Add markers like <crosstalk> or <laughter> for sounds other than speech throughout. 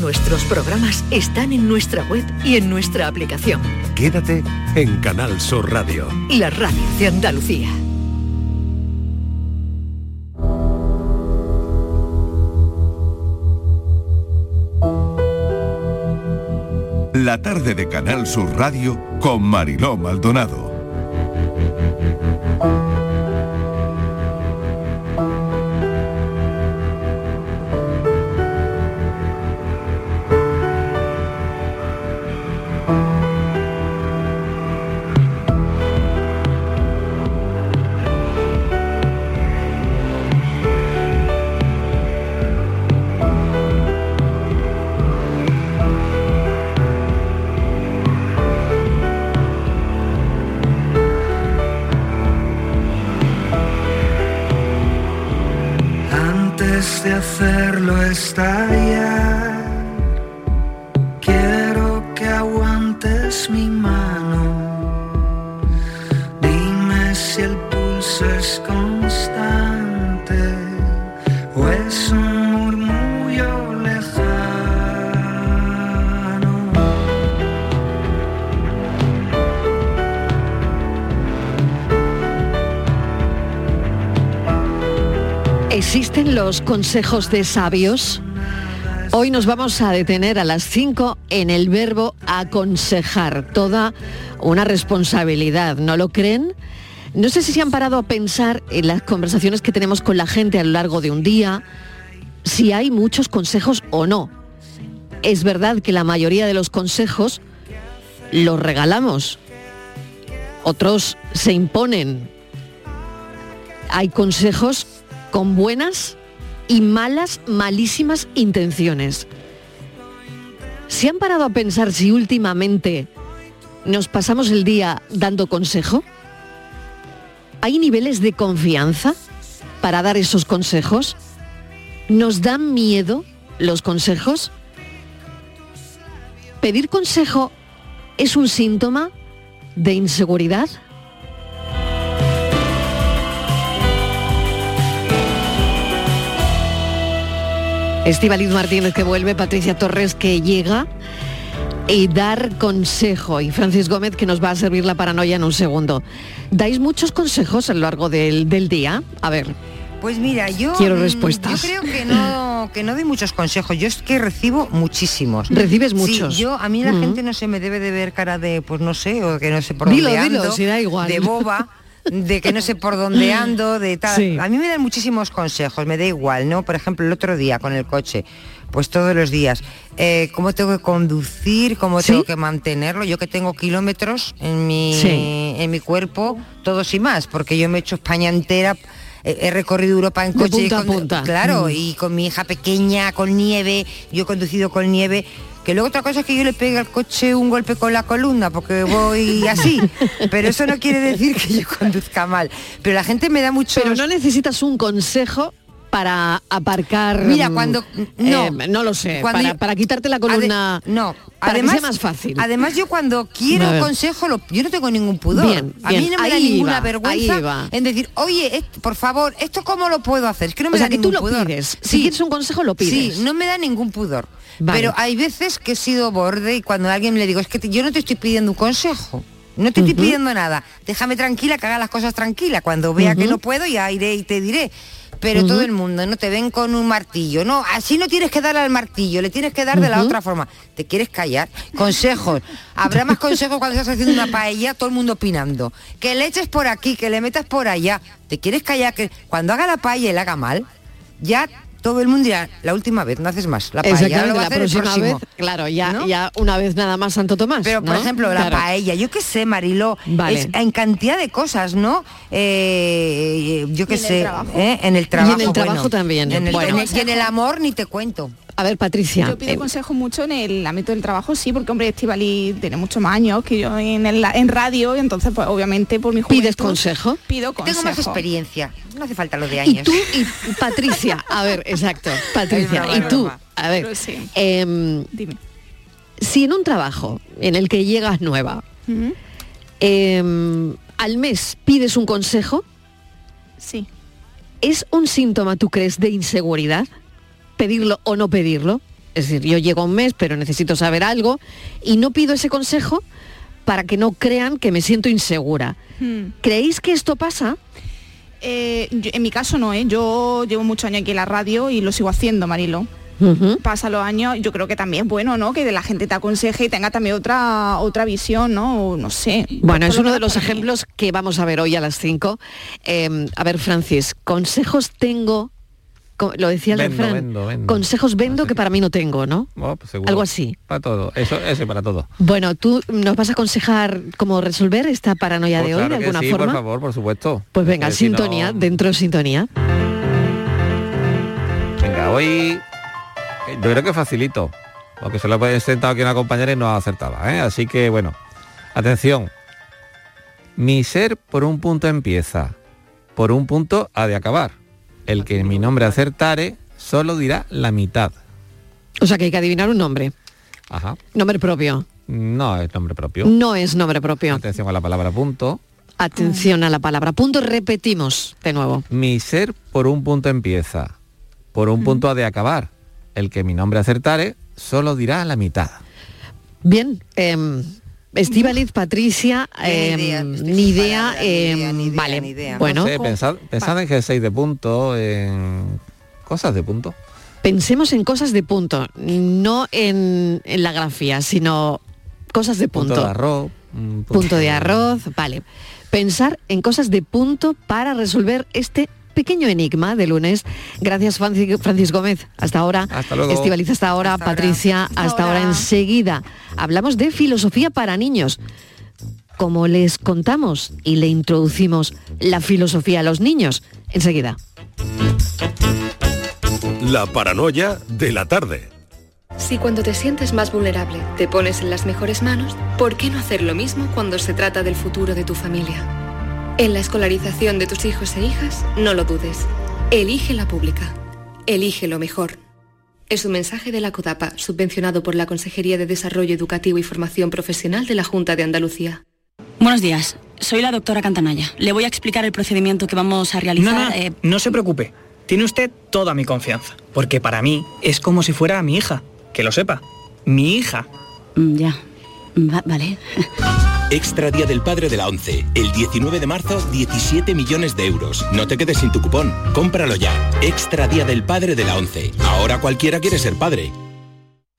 Nuestros programas están en nuestra web y en nuestra aplicación. Quédate en Canal Sur Radio. La radio de Andalucía. La tarde de Canal Sur Radio con Mariló Maldonado. Consejos de sabios? Hoy nos vamos a detener a las 5 en el verbo aconsejar, toda una responsabilidad, ¿no lo creen? No sé si se han parado a pensar en las conversaciones que tenemos con la gente a lo largo de un día, si hay muchos consejos o no. Es verdad que la mayoría de los consejos los regalamos, otros se imponen. Hay consejos con buenas y malas, malísimas intenciones. ¿Se han parado a pensar si últimamente nos pasamos el día dando consejo? ¿Hay niveles de confianza para dar esos consejos? ¿Nos dan miedo los consejos? ¿Pedir consejo es un síntoma de inseguridad? Estivaliz Martínez que vuelve, Patricia Torres que llega y dar consejo y Francis Gómez que nos va a servir la paranoia en un segundo. ¿Dais muchos consejos a lo largo del, del día? A ver. Pues mira, yo Quiero mm, respuestas. Yo creo que no, que no doy muchos consejos. Yo es que recibo muchísimos. ¿Recibes Sí, muchos? yo a mí la Mm. gente no se me debe de ver cara de, pues no sé, o que no sé por Dilo, dónde dilo, si da igual. de boba. <laughs> de que no sé por dónde <laughs> ando, de tal. Sí. A mí me dan muchísimos consejos, me da igual, ¿no? Por ejemplo, el otro día con el coche, pues todos los días, eh, cómo tengo que conducir, cómo ¿Sí? tengo que mantenerlo, yo que tengo kilómetros en mi, Sí. en mi cuerpo, todos y más, porque yo me he hecho España entera. He he recorrido Europa en De coche, a punta. claro, Mm. y con mi hija pequeña, con nieve, yo he conducido con nieve. Que luego otra cosa es que yo le pegue al coche un golpe con la columna porque voy <laughs> así. Pero eso no quiere decir que yo conduzca mal. Pero la gente me da mucho. Pero no necesitas un consejo para aparcar. Mira, mm, cuando no, eh, no lo sé, para, yo- para quitarte la columna. Ade- no, para además que sea más fácil. Además yo cuando quiero un consejo, lo- yo no tengo ningún pudor. Bien, a mí no me da ninguna vergüenza en decir, oye, esto- por favor, esto cómo lo puedo hacer. Es que no me o sea, da que tú ningún lo pudor. pides. Si quieres un consejo, lo pides. Sí, no me da ningún pudor. Vale. Pero hay veces que he sido borde y cuando a alguien le digo, es que te- yo no te estoy pidiendo un consejo. No te estoy pidiendo nada. Déjame tranquila, que haga las cosas tranquila. Cuando vea que no puedo, ya iré y te diré. Pero todo el mundo, no te ven con un martillo. No, así no tienes que dar al martillo, le tienes que dar de la otra forma. ¿Te quieres callar? Consejos. Habrá más consejos cuando estás haciendo una paella, todo el mundo opinando. Que le eches por aquí, que le metas por allá. ¿Te quieres callar? Que cuando haga la paella y la haga mal, ya todo el mundo dirá, la última vez, no haces más. La paella ahora Exactamente, lo va a la hacer el próxima próximo. vez, claro, ya, ¿No? ya una vez nada más Santo Tomás. Pero, por ejemplo, la Claro. paella, yo qué sé, Mariló, Vale. es en cantidad de cosas, ¿no? Eh, yo qué el sé. ¿eh? en el trabajo. Y en el trabajo bueno. también, En el, bueno. en el- y en el amor ni te cuento. A ver, Patricia. Yo pido eh, consejo mucho en el ámbito del trabajo, sí, porque hombre, Estivali tiene muchos más años que yo en, el- en radio, y entonces pues obviamente por mi juventud... ¿Pides consejo? Pido consejo. Tengo más experiencia, no hace falta lo de y años. tú y Patricia, a ver, exacto, <laughs> Patricia, broma, y tú, broma. a ver, sí. em, Dime. si en un trabajo en el que llegas nueva, em, al mes pides un consejo, Sí. ¿es un síntoma, tú crees, de inseguridad? ¿Pedirlo o no pedirlo? Es decir, yo llego a un mes, pero necesito saber algo y no pido ese consejo para que no crean que me siento insegura. Hmm. ¿Creéis que esto pasa? Eh, yo- en mi caso no, ¿eh? yo llevo muchos años aquí en la radio y lo sigo haciendo, Marilo. Pasa los años, yo creo que también es bueno, ¿no? Que de la gente te aconseje y tenga también otra otra visión, ¿no? O no sé. Bueno, es uno de los mí. ejemplos que vamos a ver hoy a las 5. a ver, Francis, consejos tengo, lo decía el Vendo, refrán, vendo, vendo. consejos vendo que para mí no tengo, ¿no? Oh, pues. Algo así. Para todo. Eso, ese para todo. Bueno, ¿tú nos vas a aconsejar cómo resolver esta paranoia Pues de hoy de que alguna sí, forma? por favor, por supuesto. Pues venga, Porque si no- sintonía, dentro de sintonía. Venga, hoy eh, yo creo que facilito. Porque se lo he sentado aquí una compañera y no ha acertado. ¿eh? Así que bueno, atención. Mi ser por un punto empieza, por un punto ha de acabar. El que mi nombre acertare solo dirá la mitad. O sea que hay que adivinar un nombre. Ajá. Nombre propio. No es nombre propio. No es nombre propio. Atención a la palabra punto. Atención a la palabra. Punto repetimos de nuevo. Mi ser por un punto empieza, por un punto ha de acabar. El que mi nombre acertare solo dirá la mitad. Bien, eh, Estíbaliz, Patricia, em, idea, estoy ni sin idea, palabras, ni idea, em, ni idea, vale, ni idea. bueno, No sé, pensad, pensad en G6 de punto, en cosas de punto. pensemos en cosas de punto, no en, en la grafía, sino cosas de punto. Punto de arroz. mm, Punto de arroz, vale. Pensar en cosas de punto para resolver este pequeño enigma de lunes. Gracias Francis, Gómez. Hasta ahora. Hasta luego. Estivaliz, hasta ahora. Hasta ahora. Patricia, hasta, Hasta ahora. ahora. Enseguida hablamos de filosofía para niños. Como les contamos y le introducimos la filosofía a los niños. Enseguida. La paranoia de la tarde. Si cuando te sientes más vulnerable te pones en las mejores manos, ¿por qué no hacer lo mismo cuando se trata del futuro de tu familia? En la escolarización de tus hijos e hijas, no lo dudes. Elige la pública. Elige lo mejor. Es un mensaje de la CODAPA, subvencionado por la Consejería de Desarrollo Educativo y Formación Profesional de la Junta de Andalucía. Buenos días, soy la doctora Cantanaya. Le voy a explicar el procedimiento que vamos a realizar. No, no, eh, no se preocupe. Tiene usted toda mi confianza. Porque para mí es como si fuera mi hija. Que lo sepa. Mi hija. mm, ya. Va- vale. <laughs> Extra Día del Padre de la ONCE. El 19 de marzo, 17 millones de euros. No te quedes sin tu cupón. Cómpralo ya. Extra Día del Padre de la ONCE. Ahora cualquiera quiere ser padre.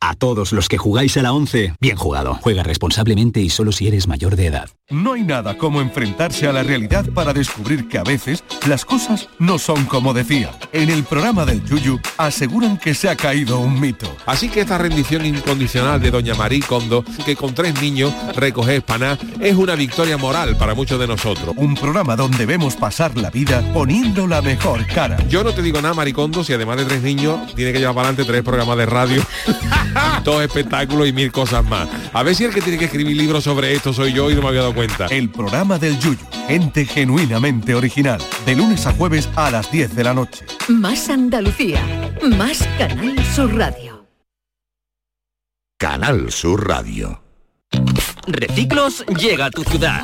A todos los que jugáis a la 11, bien jugado. Juega responsablemente y solo si eres mayor de edad. No hay nada como enfrentarse a la realidad para descubrir que a veces las cosas no son como decía. En el programa del Yuyu aseguran que se ha caído un mito. Así que esta rendición incondicional de Doña Marí Kondo, que con tres niños recoge espaná, es una victoria moral para muchos de nosotros. Un programa donde vemos pasar la vida poniendo la mejor cara. Yo no te digo nada, Maricondo, si además de tres niños, tiene que llevar para adelante tres programas de radio, <laughs> <laughs> dos espectáculos y mil cosas más. A ver si el que tiene que escribir libros sobre esto soy yo y no me había dado cuenta. El programa del Yuyu. Gente genuinamente original. De lunes a jueves a las 10 de la noche. Más Andalucía. Más Canal Sur Radio. Canal Sur Radio. Reciclos llega a tu ciudad.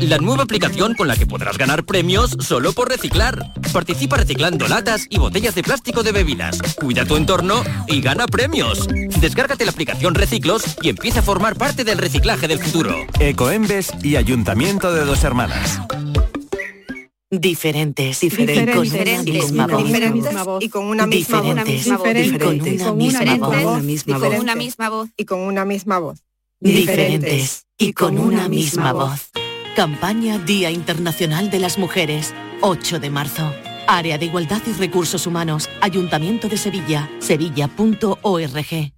La nueva aplicación con la que podrás ganar premios solo por reciclar. Participa reciclando latas y botellas de plástico de bebidas. Cuida tu entorno y gana premios. Descárgate la aplicación Reciclos y empieza a formar parte del reciclaje del futuro. Ecoembes y Ayuntamiento de Dos Hermanas. Diferentes, Diferentes, con una diferentes, misma voz. diferentes y con una misma voz. Diferentes, con una misma voz. y con una misma voz. Y con una misma voz. Diferentes y con una misma voz. Campaña Día Internacional de las Mujeres, 8 de marzo. Área de Igualdad y Recursos Humanos, Ayuntamiento de Sevilla, sevilla.org.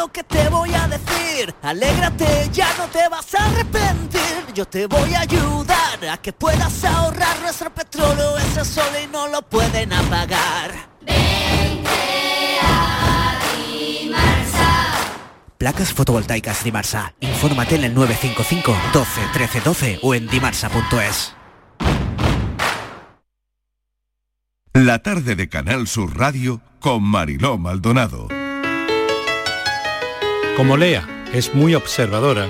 lo que te voy a decir. Alégrate, ya no te vas a arrepentir. Yo te voy a ayudar a que puedas ahorrar nuestro petróleo. Ese sol y no lo pueden apagar. Placas fotovoltaicas Dimarsa. Infórmate en el 955 12 13 12 o en dimarsa.es. La tarde de Canal Sur Radio con Mariló Maldonado. Como Lea es muy observadora,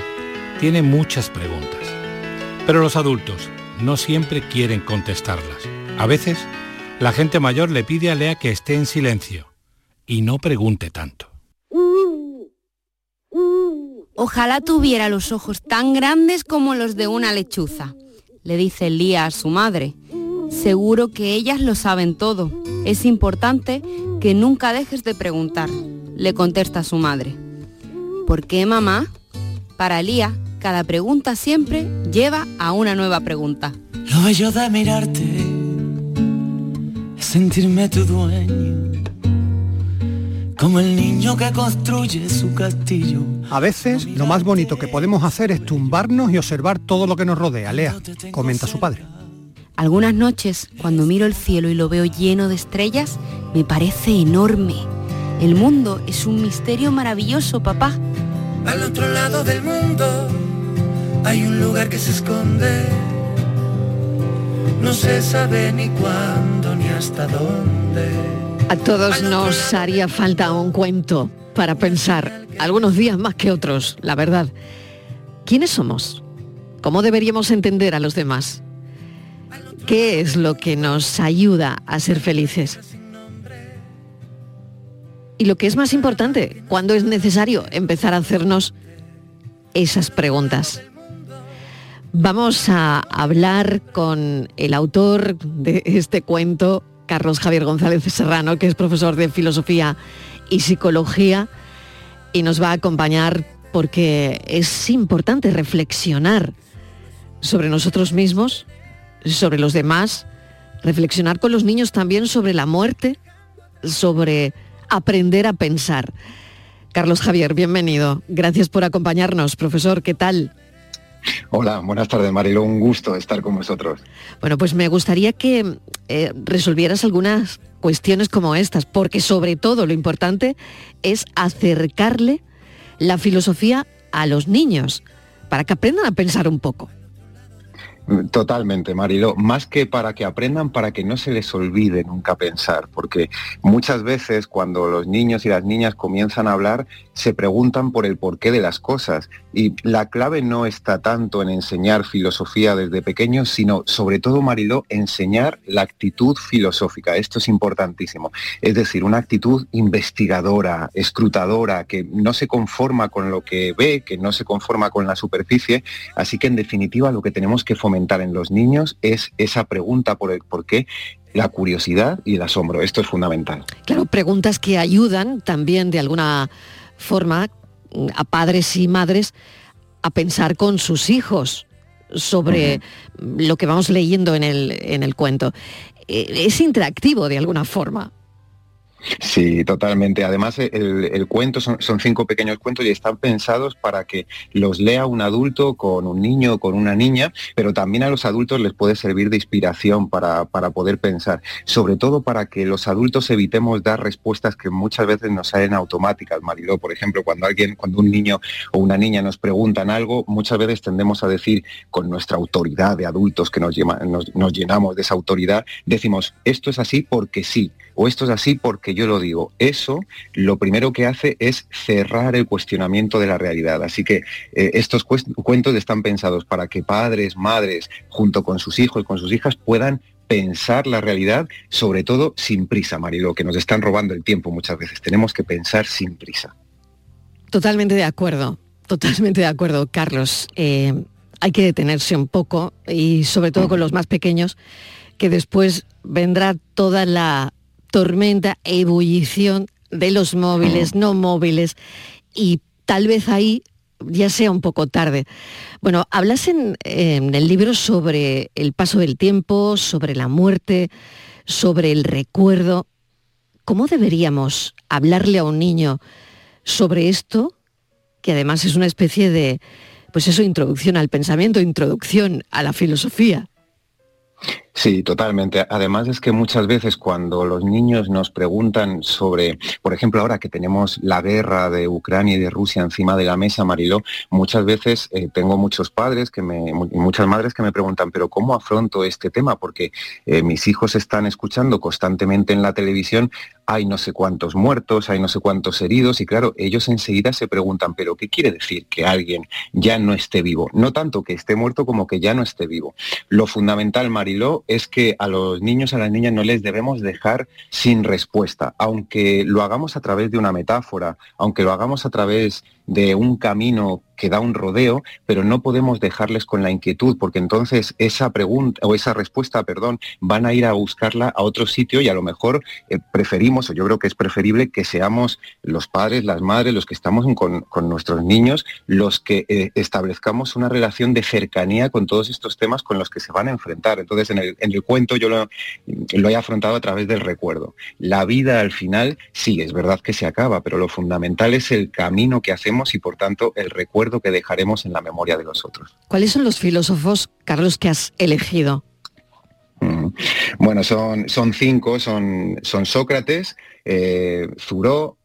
tiene muchas preguntas. Pero los adultos no siempre quieren contestarlas. A veces, la gente mayor le pide a Lea que esté en silencio y no pregunte tanto. Ojalá tuviera los ojos tan grandes como los de una lechuza, le dice Lía a su madre. Seguro que ellas lo saben todo. Es importante que nunca dejes de preguntar, le contesta su madre. ¿Por qué, mamá? Para Lía, cada pregunta siempre lleva a una nueva pregunta. Lo bello de mirarte es sentirme tu dueño. Como el niño que construye su castillo. A veces lo más bonito que podemos hacer es tumbarnos y observar todo lo que nos rodea, Lea, comenta su padre. Algunas noches, cuando miro el cielo y lo veo lleno de estrellas, me parece enorme. El mundo es un misterio maravilloso, papá. Al otro lado del mundo hay un lugar que se esconde. No se sabe ni cuándo ni hasta dónde. A todos nos haría falta un cuento para pensar, algunos días más que otros, la verdad. ¿Quiénes somos? ¿Cómo deberíamos entender a los demás? ¿Qué es lo que nos ayuda a ser felices? Y lo que es más importante, ¿cuándo es necesario empezar a hacernos esas preguntas? Vamos a hablar con el autor de este cuento, Carlos Javier González Serrano, que es profesor de filosofía y psicología, y nos va a acompañar porque es importante reflexionar sobre nosotros mismos, sobre los demás, reflexionar con los niños también sobre la muerte, sobre aprender a pensar. Carlos Javier, bienvenido. Gracias por acompañarnos. Profesor, ¿qué tal? Hola, buenas tardes Marilo, un gusto estar con vosotros. Bueno, pues me gustaría que eh, resolvieras algunas cuestiones como estas, porque sobre todo lo importante es acercarle la filosofía a los niños, para que aprendan a pensar un poco. Totalmente, Marilo. Más que para que aprendan, para que no se les olvide nunca pensar, porque muchas veces cuando los niños y las niñas comienzan a hablar, se preguntan por el porqué de las cosas. Y la clave no está tanto en enseñar filosofía desde pequeños, sino sobre todo, Mariló, enseñar la actitud filosófica. Esto es importantísimo. Es decir, una actitud investigadora, escrutadora, que no se conforma con lo que ve, que no se conforma con la superficie. Así que, en definitiva, lo que tenemos que fomentar en los niños es esa pregunta por el por qué la curiosidad y el asombro. Esto es fundamental. Claro, preguntas que ayudan también de alguna forma a padres y madres a pensar con sus hijos sobre uh -huh. lo que vamos leyendo en el, en el cuento. Es interactivo de alguna forma. Sí, totalmente. Además, el, cuento son, cinco pequeños cuentos y están pensados para que los lea un adulto con un niño o con una niña, pero también a los adultos les puede servir de inspiración para, para poder pensar. Sobre todo para que los adultos evitemos dar respuestas que muchas veces nos salen automáticas, Mariló. Por ejemplo, cuando alguien, cuando un niño o una niña nos preguntan algo, muchas veces tendemos a decir con nuestra autoridad de adultos que nos, nos llenamos de esa autoridad, decimos, esto es así porque sí o esto es así porque yo lo digo. Eso lo primero que hace es cerrar el cuestionamiento de la realidad. Así que eh, estos cuentos están pensados para que padres, madres, junto con sus hijos, con sus hijas, puedan pensar la realidad, sobre todo sin prisa, Marilo, que nos están robando el tiempo muchas veces. Tenemos que pensar sin prisa. Totalmente de acuerdo, totalmente de acuerdo, Carlos. Eh, hay que detenerse un poco y sobre todo con los más pequeños, que después vendrá toda la tormenta, ebullición de los móviles, no móviles, y tal vez ahí ya sea un poco tarde. Bueno, hablas en, en, el libro sobre el paso del tiempo, sobre la muerte, sobre el recuerdo. ¿Cómo deberíamos hablarle a un niño sobre esto, que además es una especie de, pues eso, introducción al pensamiento, introducción a la filosofía? Sí, totalmente. Además es que muchas veces cuando los niños nos preguntan sobre, por ejemplo, ahora que tenemos la guerra de Ucrania y de Rusia encima de la mesa, Mariló, muchas veces eh, tengo muchos padres que me, muchas madres que me preguntan, pero ¿cómo afronto este tema? Porque eh, mis hijos están escuchando constantemente en la televisión, hay no sé cuántos muertos, hay no sé cuántos heridos, y claro, ellos enseguida se preguntan, pero ¿qué quiere decir que alguien ya no esté vivo? No tanto que esté muerto como que ya no esté vivo. Lo fundamental, Mariló, es que a los niños, a las niñas no les debemos dejar sin respuesta, aunque lo hagamos a través de una metáfora, aunque lo hagamos a través de un camino que da un rodeo, pero no podemos dejarles con la inquietud, porque entonces esa pregunta o esa respuesta, perdón, van a ir a buscarla a otro sitio y a lo mejor eh, preferimos, o yo creo que es preferible que seamos los padres, las madres, los que estamos con, nuestros niños, los que eh, establezcamos una relación de cercanía con todos estos temas con los que se van a enfrentar. Entonces, en el, cuento yo lo, lo he afrontado a través del recuerdo. La vida al final, sí, es verdad que se acaba, pero lo fundamental es el camino que hacemos y por tanto el recuerdo que dejaremos en la memoria de los otros. ¿Cuáles son los filósofos, Carlos, que has elegido? Mm. Bueno, son, son cinco, son, son Sócrates, eh,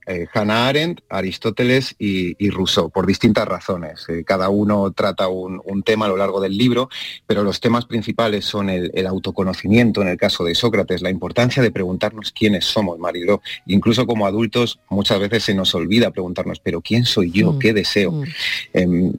eh, Hannah Arendt, Aristóteles y, Rousseau, por distintas razones. Eh, cada uno trata un, tema a lo largo del libro, pero los temas principales son el, autoconocimiento, en el caso de Sócrates, la importancia de preguntarnos quiénes somos, Mariló. Incluso como adultos muchas veces se nos olvida preguntarnos, pero ¿quién soy yo? Mm, ¿Qué deseo? Mm. Em,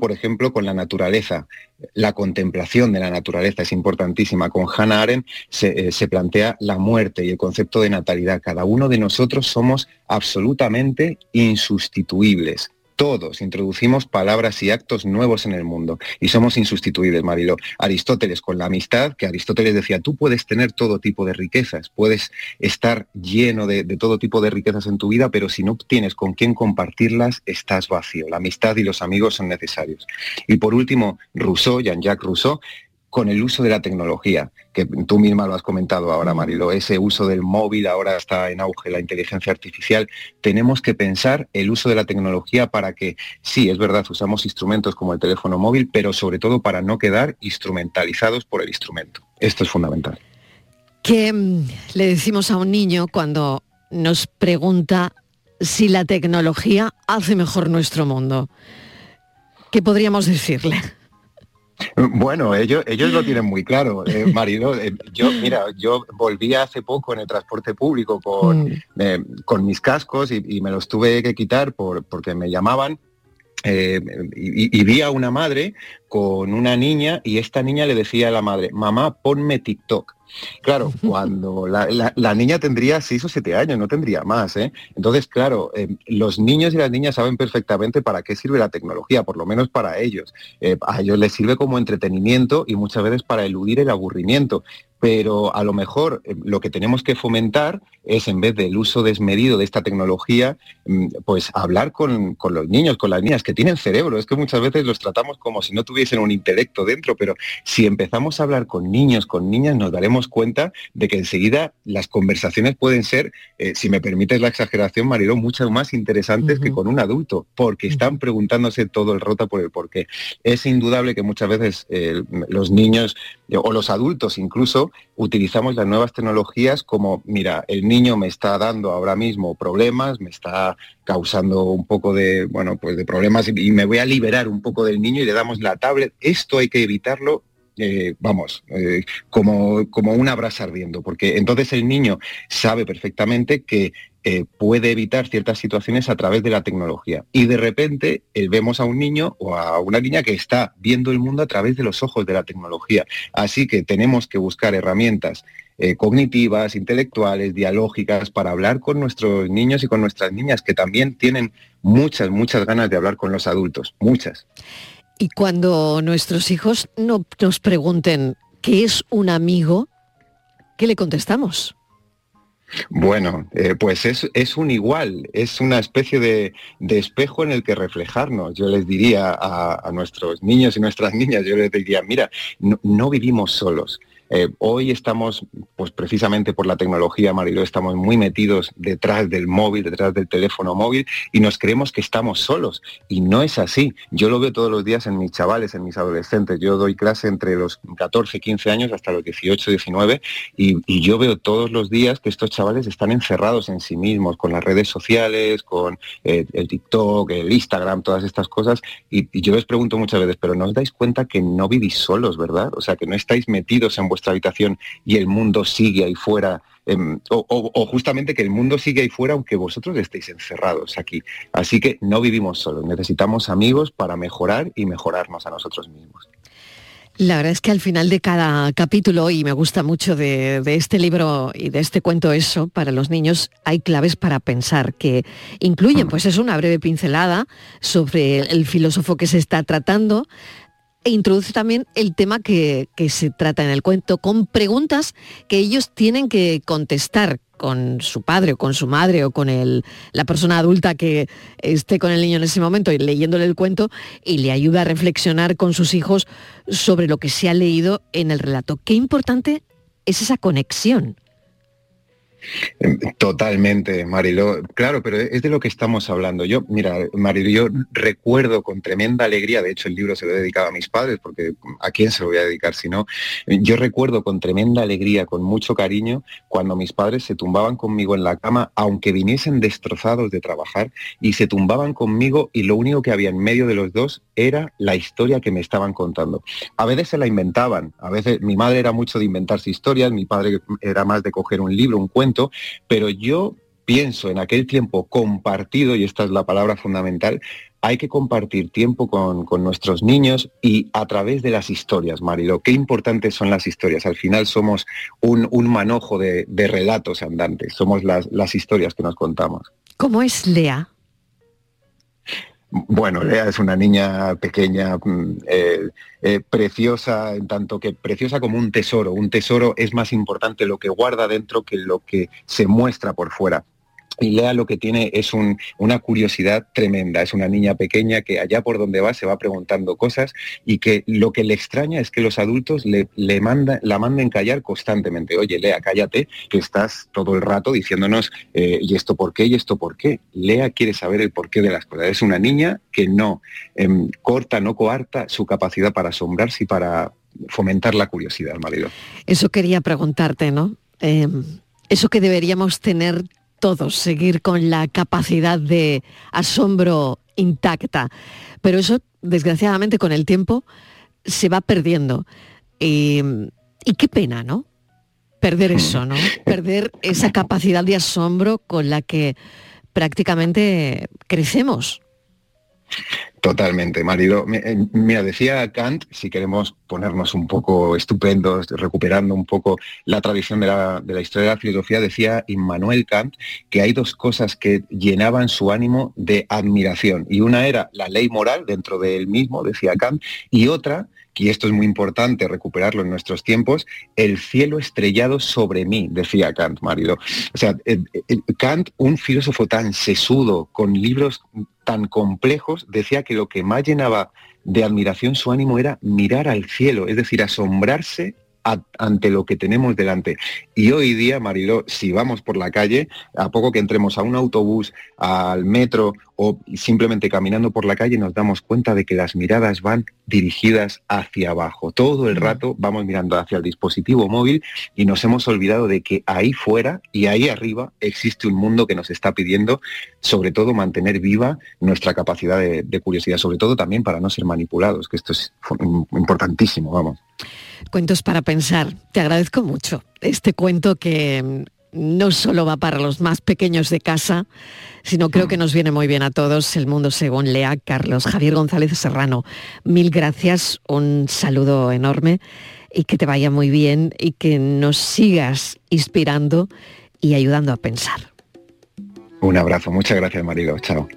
por ejemplo, con la naturaleza la contemplación de la naturaleza es importantísima. Con Hannah Arendt se, se, plantea la muerte y el concepto de natalidad. Cada uno de nosotros somos absolutamente insustituibles. Todos introducimos palabras y actos nuevos en el mundo y somos insustituibles, Marilo. Aristóteles con la amistad, que Aristóteles decía, tú puedes tener todo tipo de riquezas, puedes estar lleno de, todo tipo de riquezas en tu vida, pero si no tienes con quién compartirlas, estás vacío. La amistad y los amigos son necesarios. Y por último, Rousseau, Jean-Jacques Rousseau, con el uso de la tecnología, que tú misma lo has comentado ahora, Marilo, ese uso del móvil, ahora está en auge la inteligencia artificial, tenemos que pensar el uso de la tecnología para que, sí, es verdad, usamos instrumentos como el teléfono móvil, pero sobre todo para no quedar instrumentalizados por el instrumento. Esto es fundamental. ¿Qué mm, le decimos a un niño cuando nos pregunta si la tecnología hace mejor nuestro mundo? ¿Qué podríamos decirle? Bueno, ellos, ellos lo tienen muy claro, eh, marido. Eh, yo, mira, yo volví hace poco en el transporte público con, mm. eh, con mis cascos y, me los tuve que quitar por, porque me llamaban eh, y, vi a una madre con una niña y esta niña le decía a la madre, mamá, ponme TikTok. Claro, <laughs> cuando la, niña tendría seis o siete años, no tendría más. ¿eh? Entonces, claro, eh, los niños y las niñas saben perfectamente para qué sirve la tecnología, por lo menos para ellos. Eh, a ellos les sirve como entretenimiento y muchas veces para eludir el aburrimiento pero a lo mejor eh, lo que tenemos que fomentar es, en vez del uso desmedido de esta tecnología, mm, pues hablar con, los niños, con las niñas que tienen cerebro. Es que muchas veces los tratamos como si no tuviesen un intelecto dentro, pero si empezamos a hablar con niños, con niñas, nos daremos cuenta de que enseguida las conversaciones pueden ser, eh, si me permites la exageración, Marilo, mucho más interesantes que con un adulto, porque están preguntándose todo el rota por el por qué. Es indudable que muchas veces eh, los niños o los adultos incluso utilizamos las nuevas tecnologías como, mira, el niño me está dando ahora mismo problemas, me está causando un poco de, bueno, pues de problemas y me voy a liberar un poco del niño y le damos la tablet. Esto hay que evitarlo eh, vamos, eh, como, como una brasa ardiendo, porque entonces el niño sabe perfectamente que eh, puede evitar ciertas situaciones a través de la tecnología. Y de repente vemos a un niño o a una niña que está viendo el mundo a través de los ojos de la tecnología. Así que tenemos que buscar herramientas cognitivas, intelectuales, dialógicas, para hablar con nuestros niños y con nuestras niñas, que también tienen muchas, muchas ganas de hablar con los adultos, muchas. Y cuando nuestros hijos no nos pregunten qué es un amigo, ¿qué le contestamos? Bueno, eh, pues es, un igual, es una especie de, espejo en el que reflejarnos. Yo les diría a, nuestros niños y nuestras <laughs> niñas, yo les diría, mira, no, vivimos solos. Eh, hoy estamos, pues precisamente por la tecnología, Marilo, estamos muy metidos detrás del móvil, detrás del teléfono móvil y nos creemos que estamos solos. Y no es así. Yo lo veo todos los días en mis chavales, en mis adolescentes. Yo doy clase entre los 14, 15 años hasta los 18, 19 y, yo veo todos los días que estos chavales están encerrados en sí mismos, con las redes sociales, con eh, el TikTok, el Instagram, todas estas cosas. Y, yo les pregunto muchas veces, pero no os dais cuenta que no vivís solos, ¿verdad? O sea, que no estáis metidos en vuestra habitación y el mundo sigue ahí fuera. em, o, o- o justamente que el mundo sigue ahí fuera aunque vosotros estéis encerrados aquí. Así que no vivimos solos, necesitamos amigos para mejorar y mejorarnos a nosotros mismos. La verdad es que al final de cada capítulo, y me gusta mucho de, de este libro y de este cuento eso, para los niños hay claves para pensar que incluyen, pues es una breve pincelada sobre el filósofo que se está tratando, e introduce también el tema que, se trata en el cuento, con preguntas que ellos tienen que contestar con su padre o con su madre o con la persona adulta que esté con el niño en ese momento y leyéndole el cuento y le ayuda a reflexionar con sus hijos sobre lo que se ha leído en el relato. Qué importante es esa conexión. Em, Totalmente, Mariló. Claro, pero es de lo que estamos hablando. Yo, mira, Mariló, yo recuerdo con tremenda alegría, de hecho el libro se lo he dedicado a mis padres, porque ¿a quién se lo voy a dedicar si no? Yo recuerdo con tremenda alegría, con mucho cariño, cuando mis padres se tumbaban conmigo en la cama, aunque viniesen destrozados de trabajar, y se tumbaban conmigo y lo único que había en medio de los dos era la historia que me estaban contando. A veces se la inventaban, a veces mi madre era mucho de inventarse historias, mi padre era más de coger un libro, un cuento, pero yo pienso en aquel tiempo compartido, y esta es la palabra fundamental, hay que compartir tiempo con, con nuestros niños y a través de las historias, Marilo. Qué importantes son las historias. Al final somos un, un manojo de, de relatos andantes, somos las, las historias que nos contamos. ¿Cómo es Lea? Bueno, Lea es una niña pequeña, mm, eh, eh, preciosa, en tanto que preciosa como un tesoro. Un tesoro es más importante lo que guarda dentro que lo que se muestra por fuera. Y Lea lo que tiene es un- una curiosidad tremenda. Es una niña pequeña que allá por donde va se va preguntando cosas y que lo que le extraña es que los adultos le, la manden callar constantemente. Oye, Lea, cállate, que estás todo el rato diciéndonos, eh, ¿y esto por qué? ¿Y esto por qué? Lea quiere saber el porqué de las cosas. Es una niña que no em, corta, no coarta su capacidad para asombrarse y para fomentar la curiosidad, marido. Eso quería preguntarte, ¿no? Eh, eso que deberíamos tener todos, seguir con la capacidad de asombro intacta. Pero eso, desgraciadamente, con el tiempo se va perdiendo. Y, y qué pena, ¿no? Perder eso, ¿no? Perder esa capacidad de asombro con la que prácticamente crecemos. Totalmente, marido. Eh, Mira, decía Kant, si queremos ponernos un poco estupendos, recuperando un poco la tradición de la, de la historia de la filosofía, decía Immanuel Kant que hay dos cosas que llenaban su ánimo de admiración. Y una era la ley moral dentro de él mismo, decía Kant, y otra, y esto es muy importante recuperarlo en nuestros tiempos, el cielo estrellado sobre mí, decía Kant, marido. O sea, eh, eh, Kant, un filósofo tan sesudo, con libros tan complejos, decía que lo que más llenaba de admiración su ánimo era mirar al cielo, es decir, asombrarse ante lo que tenemos delante. Y hoy día, Mariló, si vamos por la calle, a poco que entremos a un autobús, al metro o simplemente caminando por la calle, nos damos cuenta de que las miradas van dirigidas hacia abajo. Todo el rato vamos mirando hacia el dispositivo móvil y nos hemos olvidado de que ahí fuera y ahí arriba existe un mundo que nos está pidiendo, sobre todo, mantener viva nuestra capacidad de, de curiosidad, sobre todo también para no ser manipulados, que esto es importantísimo, vamos. Cuentos para pensar. Te agradezco mucho este cuento que no solo va para los más pequeños de casa, sino creo que nos viene muy bien a todos. El mundo según Lea Carlos. Javier González Serrano, mil gracias, un saludo enorme y que te vaya muy bien y que nos sigas inspirando y ayudando a pensar. Un abrazo, muchas gracias, Marilo. Chao.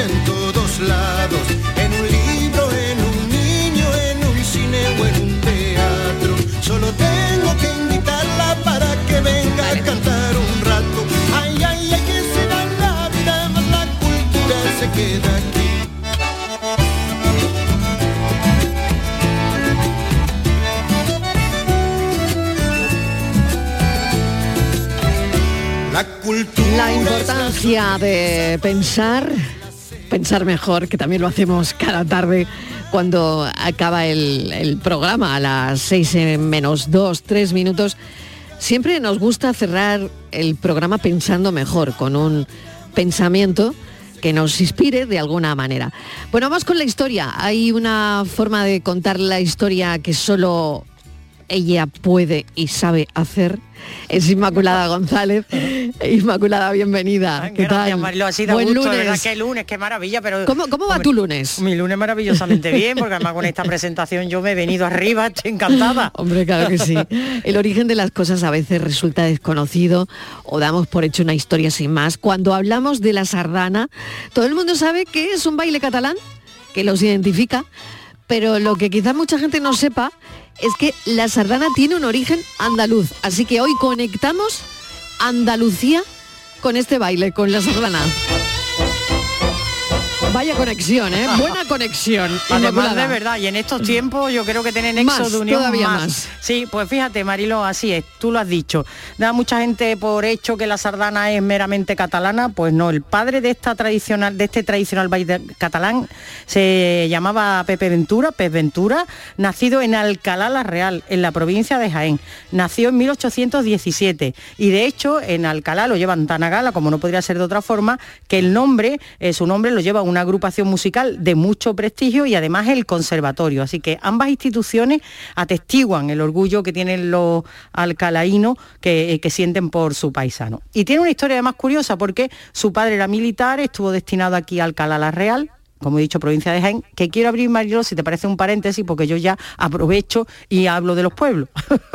en todos lados, en un libro, en un niño, en un cine o en un teatro. Solo tengo que invitarla para que venga a cantar un rato. Ay, ay, ay, que se da la vida, más la cultura se queda aquí. la cultura La importancia de pensar mejor, que también lo hacemos cada tarde cuando acaba el, el programa a las 6 menos 2, 3 minutos. Siempre nos gusta cerrar el programa pensando mejor, con un pensamiento que nos inspire de alguna manera. Bueno, vamos con la historia. Hay una forma de contar la historia que solo ella puede y sabe hacer. Es Inmaculada González. Inmaculada, bienvenida. ¿Qué Gracias, tal? Mariló, así da Buen gusto, lunes. verdad, qué lunes, qué maravilla, pero... ¿Cómo, cómo va tu lunes? Mi lunes maravillosamente bien, porque además con esta presentación yo me he venido arriba, estoy encantada. Hombre, claro que sí. El origen de las cosas a veces resulta desconocido o damos por hecho una historia sin más. Cuando hablamos de la sardana, todo el mundo sabe que es un baile catalán, que los identifica, pero lo que quizás mucha gente no sepa es que la sardana tiene un origen andaluz. Así que hoy conectamos Andalucía con este baile, con la sardana. Vaya conexión, ¿eh? Buena conexión. <laughs> Además de verdad, y en estos tiempos yo creo que tienen nexo Más, de unión todavía más. Sí, pues fíjate, Marilo, así es, tú lo has dicho. Da mucha gente por hecho que la sardana es meramente catalana, pues no, el padre de esta tradicional, de este tradicional baile catalán se llamaba Pepe Ventura, Pep Ventura, nacido en Alcalá la Real, en la provincia de Jaén. Nació en 1817 y de hecho en Alcalá lo llevan tan a gala, como no podría ser de otra forma, que el nombre, eh, su nombre lo lleva una agrupación musical de mucho prestigio y además el conservatorio. Así que ambas instituciones atestiguan el orgullo que tienen los alcalaínos que, eh, sienten por su paisano. Y tiene una historia además curiosa porque su padre era militar, estuvo destinado aquí Alcalá la Real, como he dicho, provincia de Jaén, que quiero abrir, Mariló, si te parece un paréntesis, porque yo ya aprovecho y hablo de los pueblos. <laughs>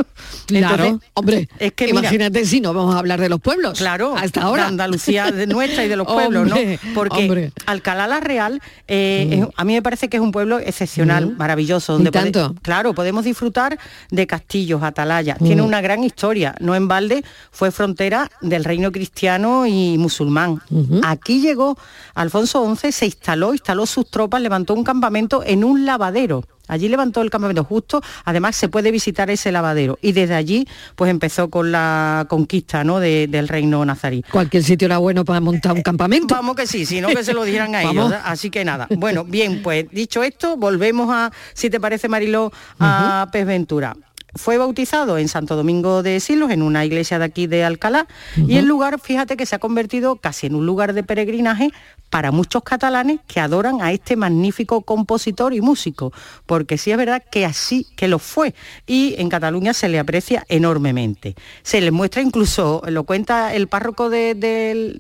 Claro, Entonces, hombre, es que mira, imagínate si no vamos a hablar de los pueblos. Claro, hasta ahora. de Andalucía de nuestra y de los <laughs> pueblos, Hombre, ¿no? Porque hombre. Alcalá la Real, eh, es- a mí me parece que es un pueblo excepcional, Mm. maravilloso, donde pode- tanto. claro, podemos disfrutar de castillos, atalayas. Mm. Tiene una gran historia. No en balde fue frontera del reino cristiano y musulmán. Aquí llegó Alfonso XI, se instaló, instaló sus tropas, levantó un campamento en un lavadero. Allí levantó el campamento justo, además se puede visitar ese lavadero y desde allí pues empezó con la conquista ¿no? de- del reino nazarí. Cualquier sitio era bueno para montar un campamento. Vamos que sí, sino que se lo dijeran a <laughs> ellos. ¿eh? Así que nada. Bueno, bien, pues dicho esto, volvemos a, si te parece, Mariló, a Pez Ventura. Fue bautizado en Santo Domingo de Silos, en una iglesia de aquí de Alcalá, y el lugar, fíjate que se ha convertido casi en un lugar de peregrinaje para muchos catalanes que adoran a este magnífico compositor y músico, porque sí es verdad que así que lo fue, y en Cataluña se le aprecia enormemente. Se le muestra incluso, lo cuenta el párroco de,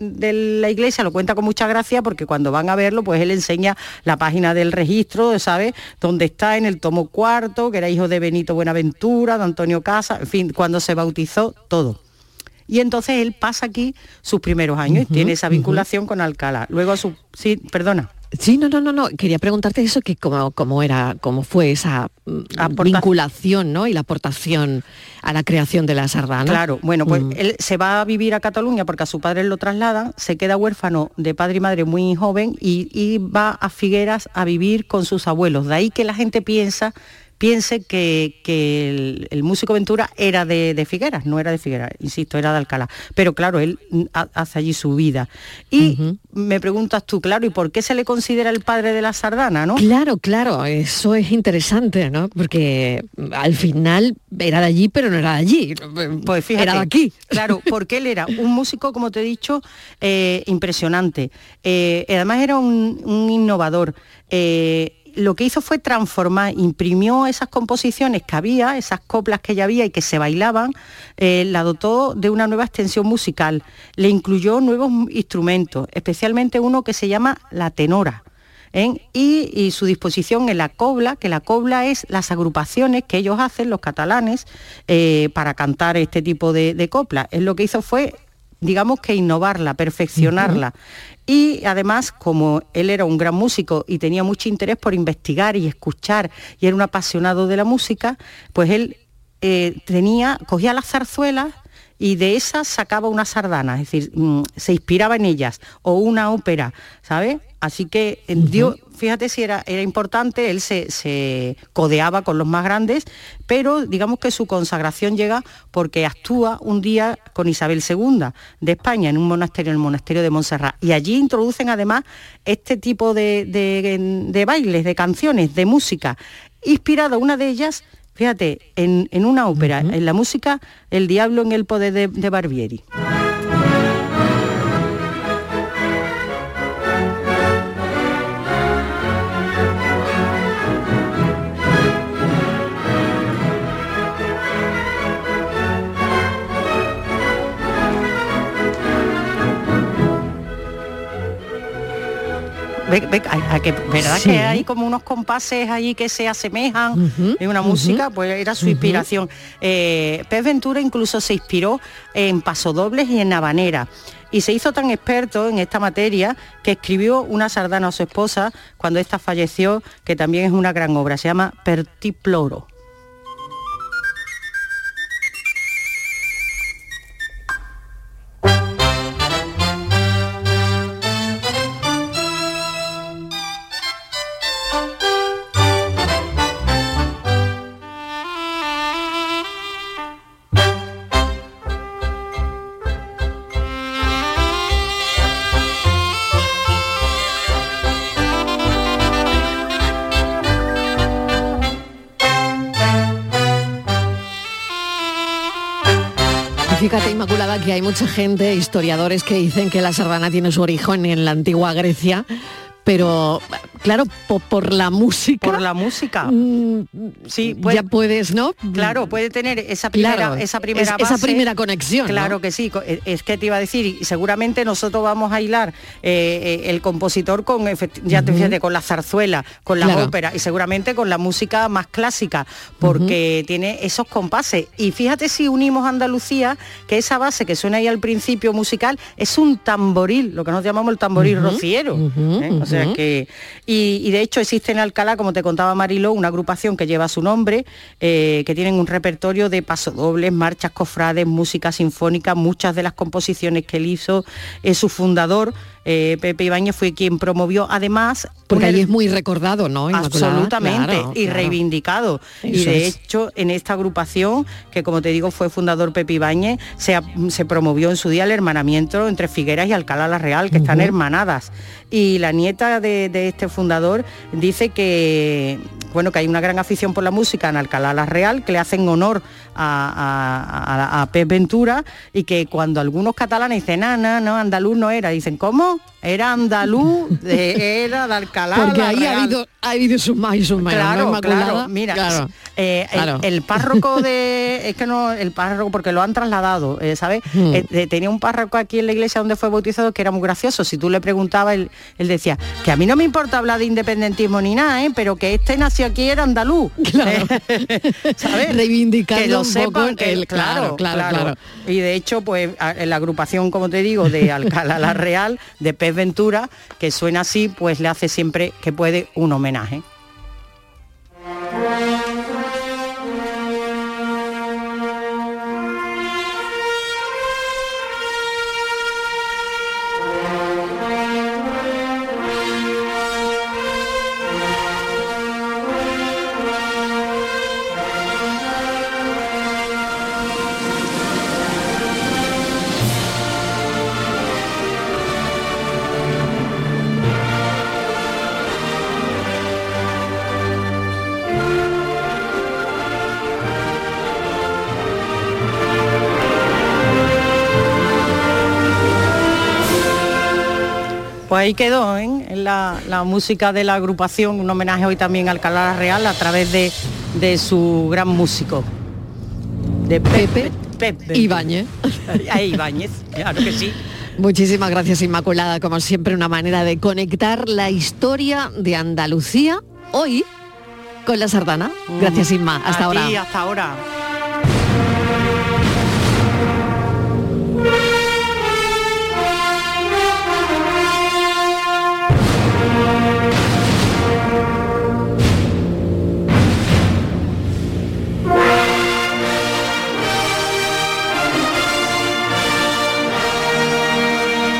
la iglesia, lo cuenta con mucha gracia, porque cuando van a verlo, pues él enseña la página del registro, ¿sabes? Donde está en el tomo cuarto, que era hijo de Benito Buenaventura, de Antonio Casa, en fin, cuando se bautizó, todo. Y entonces él pasa aquí sus primeros años y tiene esa vinculación con Alcalá. Luego su... Sí, perdona. Sí, no, no, no, no. Quería preguntarte eso, que cómo, cómo era, cómo fue esa mm, vinculación, ¿no? Y la aportación a la creación de la sardana. Claro, bueno, pues Mm. él se va a vivir a Cataluña porque a su padre lo trasladan, se queda huérfano de padre y madre muy joven y, y va a Figueras a vivir con sus abuelos. De ahí que la gente piensa piense que, que el, el músico Ventura era de, de Figueras, no era de Figueras, insisto, era de Alcalá. Pero claro, él ha- hace allí su vida. Y me preguntas tú, claro, ¿y por qué se le considera el padre de la sardana, no? Claro, claro, eso es interesante, ¿no? Porque al final era de allí, pero no era de allí. Pues fíjate, Era de aquí. Claro, <laughs> porque él era un músico, como te he dicho, eh, impresionante. Eh, además era un, un innovador. Eh, lo que hizo fue transformar, imprimió esas composiciones que había, esas coplas que ya había y que se bailaban, eh, la dotó de una nueva extensión musical, le incluyó nuevos instrumentos, especialmente uno que se llama la tenora. ¿eh? Y, y su disposición en la cobla, que la cobla es las agrupaciones que ellos hacen, los catalanes, eh, para cantar este tipo de, copla. Él lo que hizo fue, digamos que innovarla, perfeccionarla. Y además, como él era un gran músico y tenía mucho interés por investigar y escuchar, y era un apasionado de la música, pues él eh, tenía, cogía las zarzuelas y de esas sacaba una sardana, es decir, mm, se inspiraba en ellas, o una ópera, ¿sabes? Así que eh, dio, fíjate si era, era importante, él se, se codeaba con los más grandes, pero digamos que su consagración llega porque actúa un día con Isabel II de España en un monasterio, en el monasterio de Montserrat. Y allí introducen además este tipo de, de- de bailes, de canciones, de música, inspirada una de ellas, fíjate, en, en una ópera, en la música El diablo en el poder de, de Barbieri. Ve- ve- a- a que- ¿Verdad Sí. que hay como unos compases ahí que se asemejan Ujú, en una música? Pues era su inspiración. Eh, Pez Ventura incluso se inspiró en pasodobles y en habanera. Y se hizo tan experto en esta materia que escribió una sardana a su esposa cuando ésta falleció, que también es una gran obra, se llama Pertiploro. Que hay mucha gente, historiadores, que dicen que la sardana tiene su origen en la antigua Grecia, pero claro, po- por, la música. Por la música. Sí, ya puedes, ¿no? Claro, puede tener esa primera, Claro, esa primera es- esa base. primera conexión, ¿no? Claro que sí. eh, Es que te iba a decir, seguramente nosotros vamos a hilar eh, eh, el compositor con ya te fíjate, con la zarzuela, con la Claro. ópera y seguramente con la música más clásica, porque tiene esos compases. Y fíjate si unimos Andalucía, que esa base que suena ahí al principio musical es un tamboril, lo que nosotros llamamos el tamboril rociero. ¿eh? O sea que y, y de hecho existe en Alcalá, como te contaba Marilo, una agrupación que lleva su nombre, eh, que tienen un repertorio de pasodobles, marchas cofrades, música sinfónica, muchas de las composiciones que él hizo, eh, su fundador, eh, Pepe Ibáñez, fue quien promovió además... Porque allí her- es muy recordado, ¿no? Inmaculada? Absolutamente, Claro, y claro. reivindicado. y de es. hecho, en esta agrupación, que como te digo fue fundador Pepe Ibáñez, se, se promovió en su día el hermanamiento entre Figueras y Alcalá la Real, que están hermanadas. Y la nieta de, de este fundador dice que bueno que hay una gran afición por la música en Alcalá la Real, que le hacen honor a, Pep Ventura y que cuando algunos catalanes dicen, no, no, no, andaluz no era, dicen, ¿cómo? Era andaluz, de- era de Alcalá Porque ahí ha Real". habido, ha habido sus más y sus menos, ¿no, Claro, claro, mira, Claro. eh, el- Claro. El, párroco de, es que no, el párroco, porque lo han trasladado, eh, ¿sabes? Hmm. Eh, tenía un párroco aquí en la iglesia donde fue bautizado que era muy gracioso. Si tú le preguntabas, él, él decía, que a mí no me importa hablar de independentismo ni nada, ¿eh? pero que este nació aquí era andaluz. <laughs> <laughs> ¿Sabes? Reivindicando que lo un sepan, poco que, el- claro, claro, claro, claro. Y de hecho, pues en la agrupación, como te digo, de Alcalá la Real, de Pez Ventura, que suena así, pues le hace siempre que puede un homenaje. Ahí quedó ¿eh? la, la música de la agrupación, un homenaje hoy también a Alcalá Real a través de, de su gran músico. De Pepe, Pepe Ibáñez. A <laughs> Ibáñez, claro que sí. Muchísimas gracias Inmaculada, como siempre una manera de conectar la historia de Andalucía hoy con la sardana. Gracias Inma, hasta A ahora. ti, hasta ahora.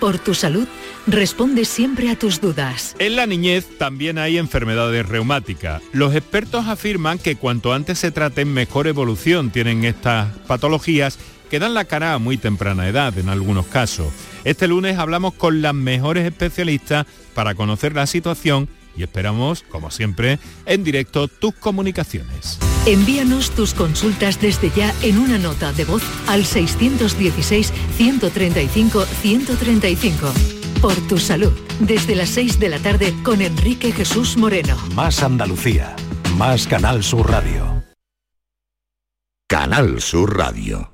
por tu salud, responde siempre a tus dudas. En la niñez también hay enfermedades reumáticas. Los expertos afirman que cuanto antes se traten, mejor evolución tienen estas patologías que dan la cara a muy temprana edad en algunos casos. Este lunes hablamos con las mejores especialistas para conocer la situación y esperamos, como siempre, en directo tus comunicaciones. Envíanos tus consultas desde ya en una nota de voz al 616-135-135. Por tu salud, desde las 6 de la tarde con Enrique Jesús Moreno. Más Andalucía, más Canal Sur Radio. Canal Sur Radio.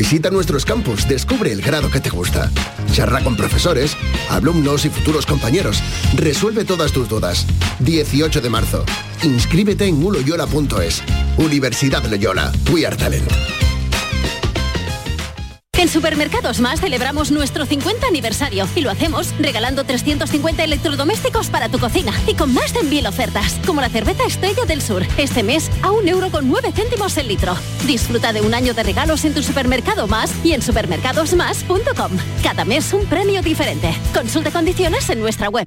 Visita nuestros campus, descubre el grado que te gusta. Charla con profesores, alumnos y futuros compañeros. Resuelve todas tus dudas. 18 de marzo. Inscríbete en uloyola.es. Universidad Loyola. We are talent. Supermercados Más celebramos nuestro 50 aniversario y lo hacemos regalando 350 electrodomésticos para tu cocina y con más de mil ofertas, como la cerveza Estrella del Sur, este mes a un euro con 9 céntimos el litro. Disfruta de un año de regalos en tu supermercado más y en supermercadosmás.com. Cada mes un premio diferente. Consulta condiciones en nuestra web.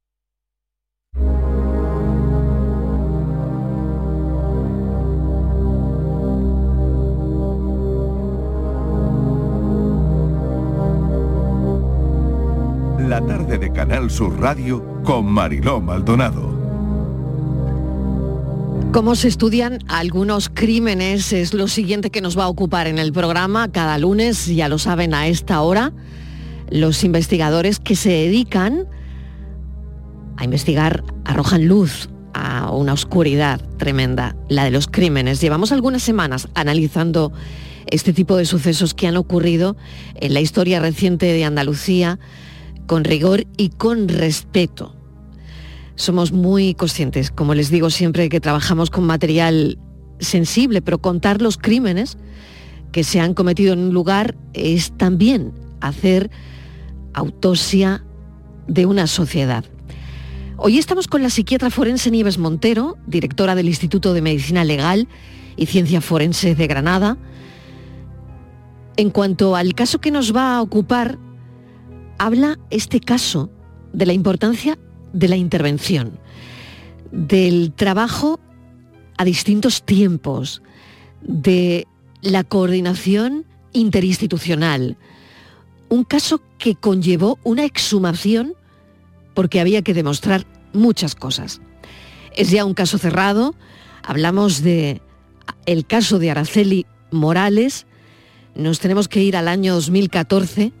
La tarde de Canal Sur Radio con Mariló Maldonado. Cómo se estudian algunos crímenes es lo siguiente que nos va a ocupar en el programa cada lunes, ya lo saben a esta hora, los investigadores que se dedican a investigar arrojan luz a una oscuridad tremenda, la de los crímenes. Llevamos algunas semanas analizando este tipo de sucesos que han ocurrido en la historia reciente de Andalucía con rigor y con respeto somos muy conscientes, como les digo siempre, que trabajamos con material sensible, pero contar los crímenes que se han cometido en un lugar es también hacer autopsia de una sociedad. Hoy estamos con la psiquiatra forense Nieves Montero, directora del Instituto de Medicina Legal y Ciencia Forense de Granada. En cuanto al caso que nos va a ocupar, habla este caso de la importancia de la intervención, del trabajo a distintos tiempos, de la coordinación interinstitucional. Un caso que conllevó una exhumación porque había que demostrar muchas cosas. Es ya un caso cerrado. Hablamos de el caso de Araceli Morales. Nos tenemos que ir al año 2014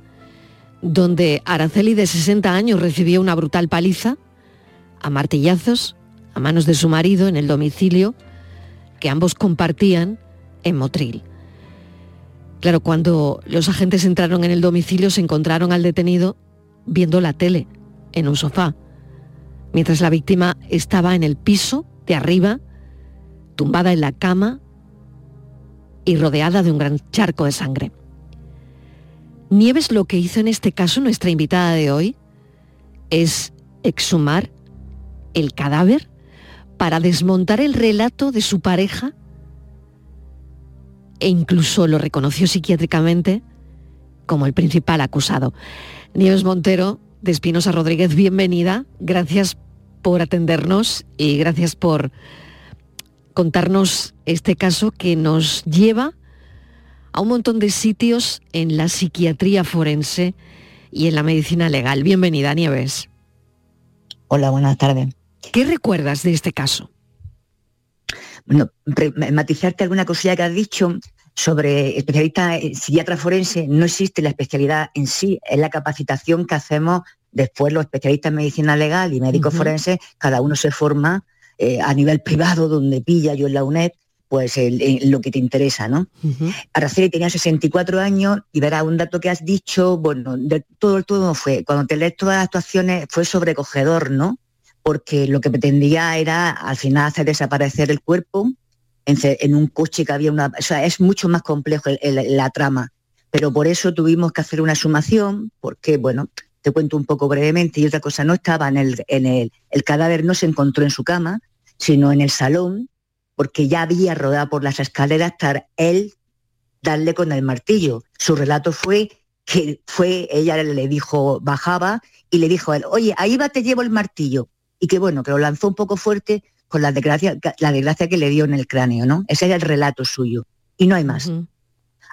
donde Araceli de 60 años recibió una brutal paliza, a martillazos, a manos de su marido en el domicilio que ambos compartían en Motril. Claro, cuando los agentes entraron en el domicilio se encontraron al detenido viendo la tele en un sofá, mientras la víctima estaba en el piso de arriba, tumbada en la cama, y rodeada de un gran charco de sangre. Nieves lo que hizo en este caso nuestra invitada de hoy es exhumar el cadáver para desmontar el relato de su pareja e incluso lo reconoció psiquiátricamente como el principal acusado. Nieves Montero de Espinosa Rodríguez, bienvenida. Gracias por atendernos y gracias por contarnos este caso que nos lleva a un montón de sitios en la psiquiatría forense y en la medicina legal. Bienvenida, Nieves. Hola, buenas tardes. ¿Qué recuerdas de este caso? Bueno, matizarte alguna cosilla que has dicho sobre especialista psiquiatra forense, no existe la especialidad en sí, es la capacitación que hacemos después los especialistas en medicina legal y médicos forenses, cada uno se forma eh, a nivel privado, donde pilla yo en la UNED, pues lo que te interesa, ¿no? Araceli tenía 64 años y verá un dato que has dicho, bueno, de todo todo fue, cuando te lees todas las actuaciones fue sobrecogedor, ¿no? Porque lo que pretendía era al final hacer desaparecer el cuerpo en, un coche que había una... O sea, es mucho más complejo la trama, pero por eso tuvimos que hacer una sumación, porque, bueno, te cuento un poco brevemente, y otra cosa, no estaba en el, en el, el cadáver no se encontró en su cama, sino en el salón, porque ya había rodado por las escaleras hasta él darle con el martillo. Su relato fue que fue, ella le dijo, bajaba y le dijo a él, oye, ahí va, te llevo el martillo. Y que bueno, que lo lanzó un poco fuerte con la desgracia, la desgracia que le dio en el cráneo, ¿no? Ese era el relato suyo. Y no hay más.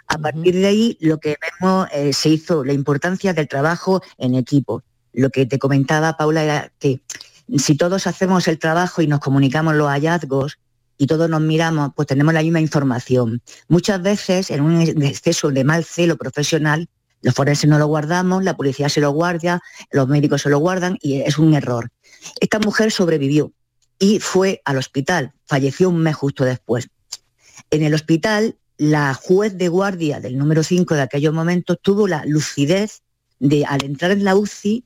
A partir de ahí, lo que vemos, eh, se hizo la importancia del trabajo en equipo. Lo que te comentaba, Paula, era que si todos hacemos el trabajo y nos comunicamos los hallazgos, y todos nos miramos, pues tenemos la misma información. Muchas veces, en un exceso de mal celo profesional, los forenses no lo guardamos, la policía se lo guarda, los médicos se lo guardan y es un error. Esta mujer sobrevivió y fue al hospital, falleció un mes justo después. En el hospital, la juez de guardia del número 5 de aquellos momentos tuvo la lucidez de, al entrar en la UCI,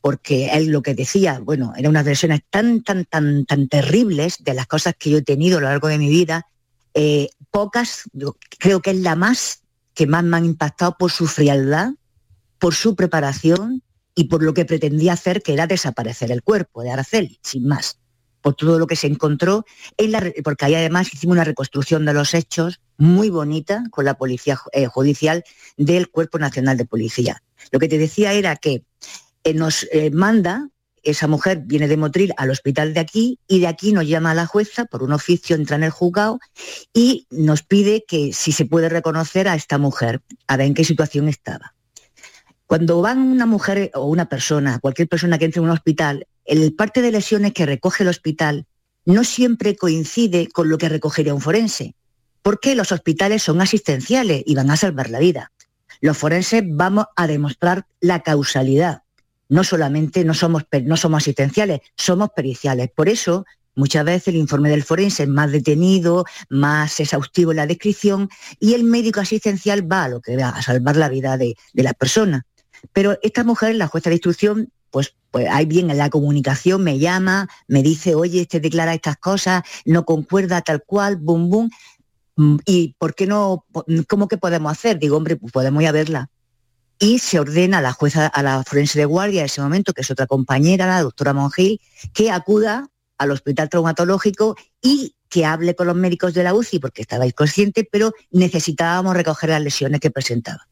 porque él lo que decía, bueno, eran unas versiones tan, tan, tan, tan terribles de las cosas que yo he tenido a lo largo de mi vida, eh, pocas, creo que es la más que más me han impactado por su frialdad, por su preparación y por lo que pretendía hacer, que era desaparecer el cuerpo de Araceli, sin más, por todo lo que se encontró, porque ahí además hicimos una reconstrucción de los hechos muy bonita con la Policía eh, Judicial del Cuerpo Nacional de Policía. Lo que te decía era que eh, nos eh, manda, esa mujer viene de Motril al hospital de aquí y de aquí nos llama a la jueza por un oficio, entra en el juzgado y nos pide que si se puede reconocer a esta mujer, a ver en qué situación estaba. Cuando van una mujer o una persona, cualquier persona que entre en un hospital, el parte de lesiones que recoge el hospital no siempre coincide con lo que recogería un forense, porque los hospitales son asistenciales y van a salvar la vida. Los forenses vamos a demostrar la causalidad, no solamente no somos, no somos asistenciales, somos periciales. Por eso, muchas veces el informe del forense es más detenido, más exhaustivo en la descripción y el médico asistencial va a lo que va a salvar la vida de, la persona. Pero esta mujer, la jueza de instrucción, pues, pues hay bien en la comunicación, me llama, me dice, oye, este declara estas cosas, no concuerda tal cual, bum, bum. Mm, ¿Y por qué no? ¿Cómo que podemos hacer? Digo, hombre, pues podemos ir a verla y se ordena a la jueza, a la forense de guardia en ese momento, que es otra compañera, la doctora Mongil, que acuda al hospital traumatológico y que hable con los médicos de la UCI, porque estaba inconsciente, pero necesitábamos recoger las lesiones que presentaba.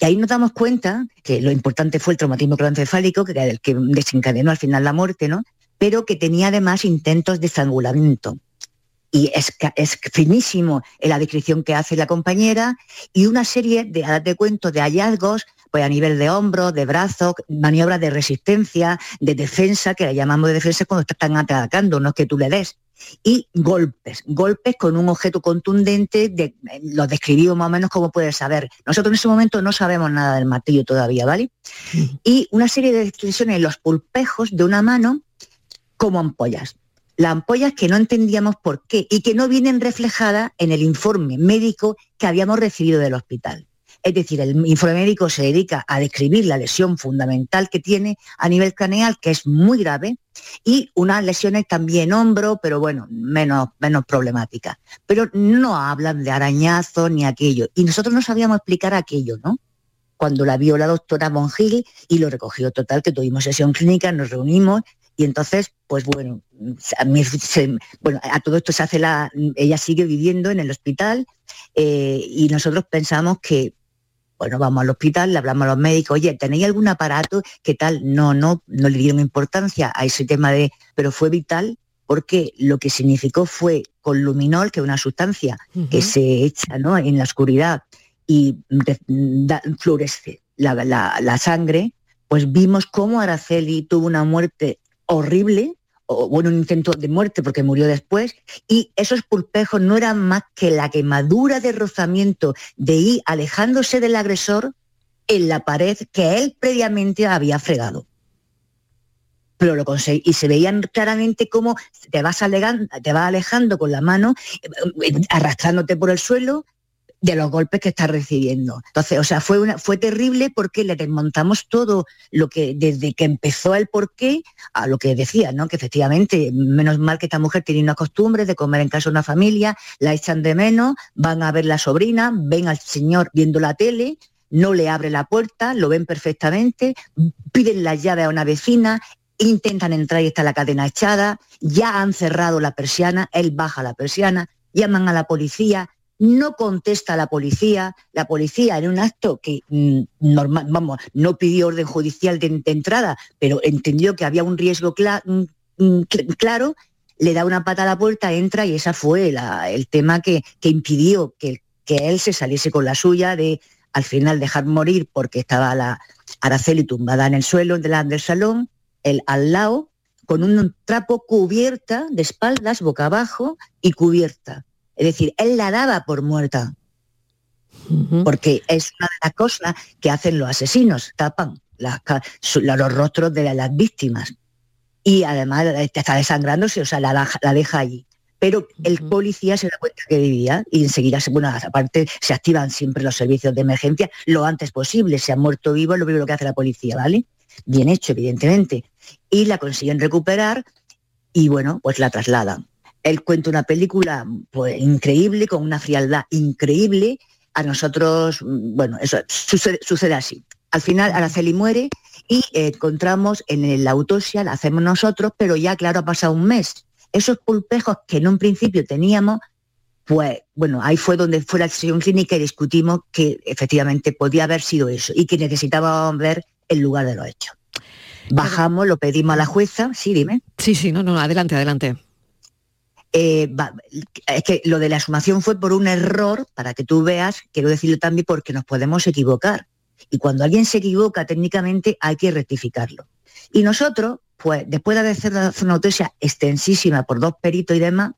Y ahí nos damos cuenta que lo importante fue el traumatismo craneoencefálico, que era el que desencadenó al final la muerte, ¿no? Pero que tenía además intentos de estrangulamiento y es, es finísimo en la descripción que hace la compañera y una serie de, de cuentos de hallazgos pues a nivel de hombros, de brazos, maniobras de resistencia, de defensa, que la llamamos de defensa cuando están atacando, no es que tú le des. Y golpes, golpes con un objeto contundente, de, lo describimos más o menos como puedes saber. Nosotros en ese momento no sabemos nada del martillo todavía, ¿vale? Y una serie de descripciones en los pulpejos de una mano como ampollas las ampollas que no entendíamos por qué y que no vienen reflejadas en el informe médico que habíamos recibido del hospital. Es decir, el informe médico se dedica a describir la lesión fundamental que tiene a nivel craneal, que es muy grave, y unas lesiones también hombro, pero bueno, menos, menos problemáticas. Pero no hablan de arañazos ni aquello. Y nosotros no sabíamos explicar aquello, ¿no? Cuando la vio la doctora Mongil y lo recogió total, que tuvimos sesión clínica, nos reunimos y entonces, pues bueno, a, mí bueno, a todo esto se hace la, ella sigue viviendo en el hospital eh, y nosotros pensamos que, bueno, vamos al hospital, le hablamos a los médicos, oye, ¿tenéis algún aparato? ¿Qué tal? No, no, no le dieron importancia a ese tema de, pero fue vital porque lo que significó fue con luminol, que es una sustancia que se echa ¿no? en la oscuridad y florece la, la sangre, pues vimos cómo Araceli tuvo una muerte horrible, o bueno, un intento de muerte porque murió después, y esos pulpejos no eran más que la quemadura de rozamiento de ir alejándose del agresor en la pared que él previamente había fregado. Pero lo conseguí, y se veían claramente cómo te vas, te vas alejando con la mano, eh, arrastrándote por el suelo, de los golpes que está recibiendo. Entonces, o sea, fue, una, fue terrible porque le desmontamos todo lo que, desde que empezó el porqué, a lo que decía, ¿no? Que efectivamente, menos mal que esta mujer tiene una costumbre de comer en casa de una familia, la echan de menos, van a ver la sobrina, ven al señor viendo la tele, no le abre la puerta, lo ven perfectamente, piden la llave a una vecina, intentan entrar y está la cadena echada, ya han cerrado la persiana, él baja la persiana, llaman a la policía, no contesta a la policía, la policía en un acto que mm, normal, vamos, no pidió orden judicial de, entrada, pero entendió que había un riesgo mm, mm, claro, le da una pata a la puerta, entra y esa fue el tema que, impidió que, él se saliese con la suya de al final dejar morir porque estaba la Araceli tumbada en el suelo delante del salón, él al lado, con un trapo cubierta de espaldas, boca abajo y cubierta es decir, él la daba por muerta. Porque es una de las cosas que hacen los asesinos, tapan los rostros de las víctimas. Y además está desangrándose, o sea, la, deja allí. Pero el policía se da cuenta que vivía y enseguida, bueno, aparte se activan siempre los servicios de emergencia lo antes posible. Se ha muerto vivo, es lo primero que hace la policía, ¿vale? Bien hecho, evidentemente. Y la consiguen recuperar y bueno, pues la trasladan. Él cuenta una película pues, increíble, con una frialdad increíble. A nosotros, mm, bueno, eso sucede, así. Al final Araceli muere y eh, encontramos en la autopsia, la hacemos nosotros, pero ya claro, ha pasado un mes. Esos pulpejos que en un principio teníamos, pues bueno, ahí fue donde fue la sesión clínica y discutimos que efectivamente podía haber sido eso y que necesitábamos ver el lugar de los hechos. Bajamos, lo pedimos a la jueza, sí, dime. Sí, sí, no, no, adelante, adelante. Eh, es que lo de la sumación fue por un error, para que tú veas, quiero decirlo también porque nos podemos equivocar. Y cuando alguien se equivoca técnicamente hay que rectificarlo. Y nosotros, pues después de hacer una autopsia extensísima por dos peritos y demás,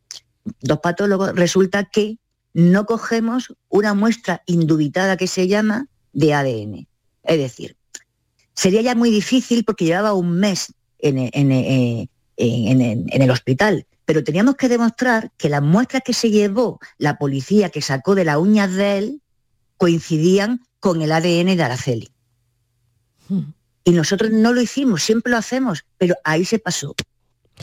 dos patólogos, resulta que no cogemos una muestra indubitada que se llama de ADN. Es decir, sería ya muy difícil porque llevaba un mes en, en el hospital pero teníamos que demostrar que las muestras que se llevó la policía que sacó de las uñas de él coincidían con el ADN de Araceli. Hmm. Y nosotros no lo hicimos, siempre lo hacemos, pero ahí se pasó.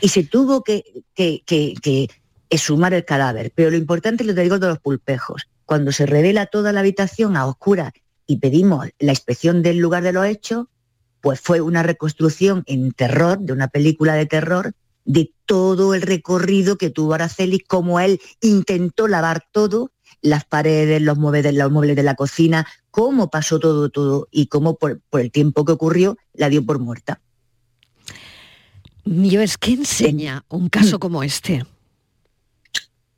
Y se tuvo que, que, que, exhumar el cadáver. Pero lo importante lo digo de los pulpejos. Cuando se revela toda la habitación a oscura y pedimos la inspección del lugar de los hechos, pues fue una reconstrucción en terror, de una película de terror, de todo el recorrido que tuvo Araceli, cómo él intentó lavar todo, las paredes, los muebles, los muebles de la cocina, cómo pasó todo, todo y cómo por, el tiempo que ocurrió la dio por muerta. Yo es que enseña un caso como este.